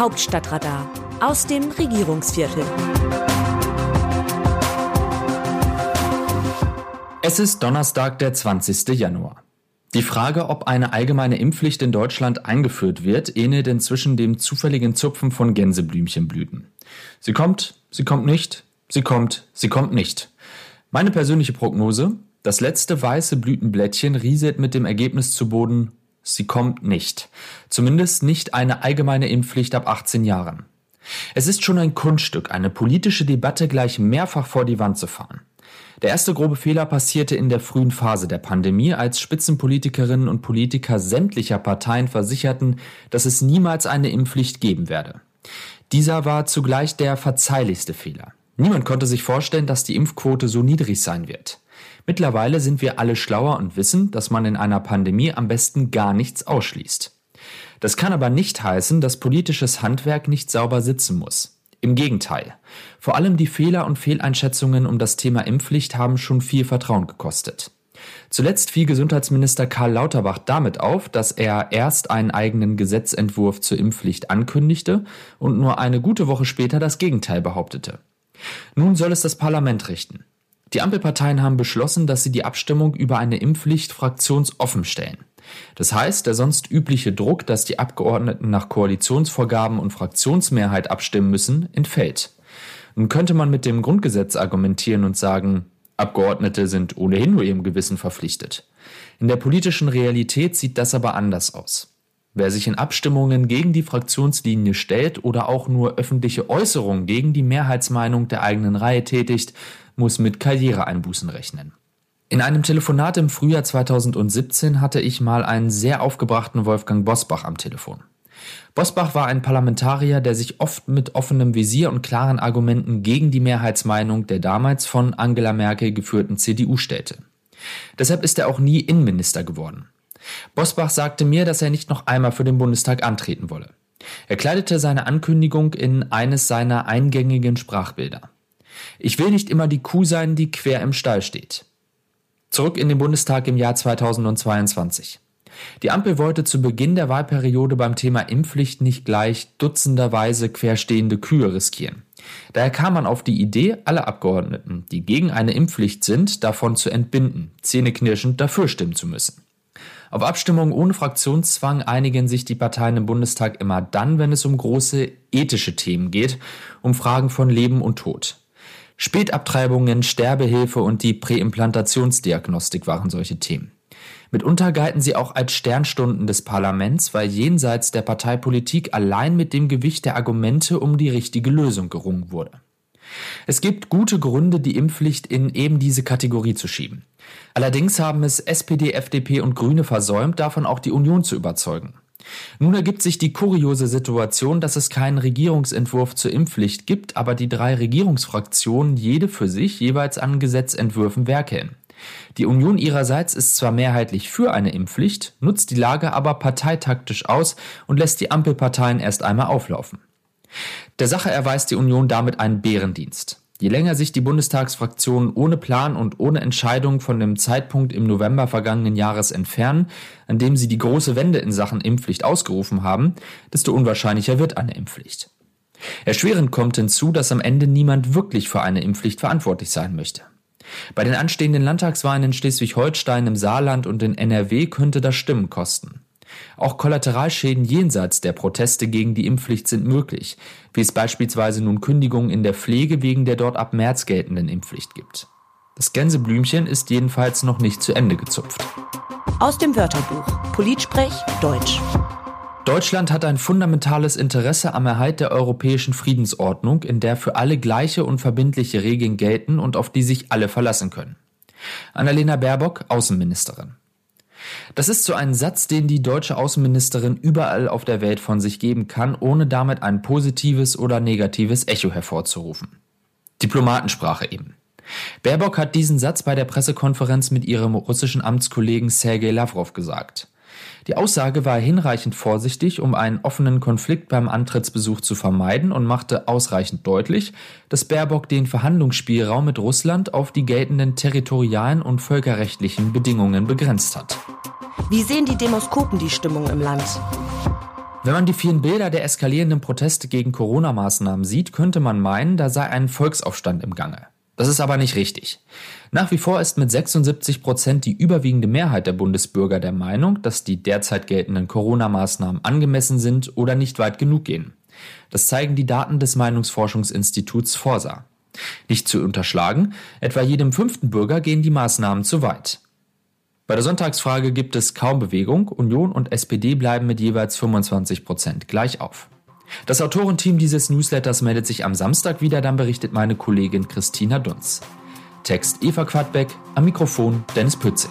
Hauptstadtradar aus dem Regierungsviertel. Es ist Donnerstag, der 20. Januar. Die Frage, ob eine allgemeine Impfpflicht in Deutschland eingeführt wird, ähnelt inzwischen dem zufälligen Zupfen von Gänseblümchenblüten. Sie kommt, sie kommt nicht, sie kommt, sie kommt nicht. Meine persönliche Prognose, das letzte weiße Blütenblättchen rieselt mit dem Ergebnis zu Boden, sie kommt nicht. Zumindest nicht eine allgemeine Impfpflicht ab 18 Jahren. Es ist schon ein Kunststück, eine politische Debatte gleich mehrfach vor die Wand zu fahren. Der erste grobe Fehler passierte in der frühen Phase der Pandemie, als Spitzenpolitikerinnen und Politiker sämtlicher Parteien versicherten, dass es niemals eine Impfpflicht geben werde. Dieser war zugleich der verzeihlichste Fehler. Niemand konnte sich vorstellen, dass die Impfquote so niedrig sein wird. Mittlerweile sind wir alle schlauer und wissen, dass man in einer Pandemie am besten gar nichts ausschließt. Das kann aber nicht heißen, dass politisches Handwerk nicht sauber sitzen muss. Im Gegenteil. Vor allem die Fehler und Fehleinschätzungen um das Thema Impfpflicht haben schon viel Vertrauen gekostet. Zuletzt fiel Gesundheitsminister Karl Lauterbach damit auf, dass er erst einen eigenen Gesetzentwurf zur Impfpflicht ankündigte und nur eine gute Woche später das Gegenteil behauptete. Nun soll es das Parlament richten. Die Ampelparteien haben beschlossen, dass sie die Abstimmung über eine Impfpflicht fraktionsoffen stellen. Das heißt, der sonst übliche Druck, dass die Abgeordneten nach Koalitionsvorgaben und Fraktionsmehrheit abstimmen müssen, entfällt. Nun könnte man mit dem Grundgesetz argumentieren und sagen, Abgeordnete sind ohnehin nur ihrem Gewissen verpflichtet. In der politischen Realität sieht das aber anders aus. Wer sich in Abstimmungen gegen die Fraktionslinie stellt oder auch nur öffentliche Äußerungen gegen die Mehrheitsmeinung der eigenen Reihe tätigt, muss mit Karriereeinbußen rechnen. In einem Telefonat im Frühjahr 2017 hatte ich mal einen sehr aufgebrachten Wolfgang Bosbach am Telefon. Bosbach war ein Parlamentarier, der sich oft mit offenem Visier und klaren Argumenten gegen die Mehrheitsmeinung der damals von Angela Merkel geführten CDU stellte. Deshalb ist er auch nie Innenminister geworden. Bosbach sagte mir, dass er nicht noch einmal für den Bundestag antreten wolle. Er kleidete seine Ankündigung in eines seiner eingängigen Sprachbilder. Ich will nicht immer die Kuh sein, die quer im Stall steht. Zurück in den Bundestag im Jahr 2022. Die Ampel wollte zu Beginn der Wahlperiode beim Thema Impfpflicht nicht gleich dutzenderweise querstehende Kühe riskieren. Daher kam man auf die Idee, alle Abgeordneten, die gegen eine Impfpflicht sind, davon zu entbinden, zähneknirschend dafür stimmen zu müssen. Auf Abstimmungen ohne Fraktionszwang einigen sich die Parteien im Bundestag immer dann, wenn es um große ethische Themen geht, um Fragen von Leben und Tod. Spätabtreibungen, Sterbehilfe und die Präimplantationsdiagnostik waren solche Themen. Mitunter galten sie auch als Sternstunden des Parlaments, weil jenseits der Parteipolitik allein mit dem Gewicht der Argumente um die richtige Lösung gerungen wurde. Es gibt gute Gründe, die Impfpflicht in eben diese Kategorie zu schieben. Allerdings haben es SPD, FDP und Grüne versäumt, davon auch die Union zu überzeugen. Nun ergibt sich die kuriose Situation, dass es keinen Regierungsentwurf zur Impfpflicht gibt, aber die drei Regierungsfraktionen jede für sich jeweils an Gesetzentwürfen werkeln. Die Union ihrerseits ist zwar mehrheitlich für eine Impfpflicht, nutzt die Lage aber parteitaktisch aus und lässt die Ampelparteien erst einmal auflaufen. Der Sache erweist die Union damit einen Bärendienst. Je länger sich die Bundestagsfraktionen ohne Plan und ohne Entscheidung von dem Zeitpunkt im November vergangenen Jahres entfernen, an dem sie die große Wende in Sachen Impfpflicht ausgerufen haben, desto unwahrscheinlicher wird eine Impfpflicht. Erschwerend kommt hinzu, dass am Ende niemand wirklich für eine Impfpflicht verantwortlich sein möchte. Bei den anstehenden Landtagswahlen in Schleswig-Holstein, im Saarland und in NRW könnte das Stimmen kosten. Auch Kollateralschäden jenseits der Proteste gegen die Impfpflicht sind möglich, wie es beispielsweise nun Kündigungen in der Pflege wegen der dort ab März geltenden Impfpflicht gibt. Das Gänseblümchen ist jedenfalls noch nicht zu Ende gezupft. Aus dem Wörterbuch Politsprech Deutsch. Deutschland hat ein fundamentales Interesse am Erhalt der europäischen Friedensordnung, in der für alle gleiche und verbindliche Regeln gelten und auf die sich alle verlassen können. Annalena Baerbock, Außenministerin. Das ist so ein Satz, den die deutsche Außenministerin überall auf der Welt von sich geben kann, ohne damit ein positives oder negatives Echo hervorzurufen. Diplomatensprache eben. Baerbock hat diesen Satz bei der Pressekonferenz mit ihrem russischen Amtskollegen Sergei Lavrov gesagt. Die Aussage war hinreichend vorsichtig, um einen offenen Konflikt beim Antrittsbesuch zu vermeiden und machte ausreichend deutlich, dass Baerbock den Verhandlungsspielraum mit Russland auf die geltenden territorialen und völkerrechtlichen Bedingungen begrenzt hat. Wie sehen die Demoskopen die Stimmung im Land? Wenn man die vielen Bilder der eskalierenden Proteste gegen Corona-Maßnahmen sieht, könnte man meinen, da sei ein Volksaufstand im Gange. Das ist aber nicht richtig. Nach wie vor ist mit 76 Prozent die überwiegende Mehrheit der Bundesbürger der Meinung, dass die derzeit geltenden Corona-Maßnahmen angemessen sind oder nicht weit genug gehen. Das zeigen die Daten des Meinungsforschungsinstituts Forsa. Nicht zu unterschlagen, etwa jedem fünften Bürger gehen die Maßnahmen zu weit. Bei der Sonntagsfrage gibt es kaum Bewegung. Union und SPD bleiben mit jeweils 25 Prozent gleich auf. Das Autorenteam dieses Newsletters meldet sich am Samstag wieder, dann berichtet meine Kollegin Christina Dunz. Text Eva Quadbeck, am Mikrofon Dennis Pützig.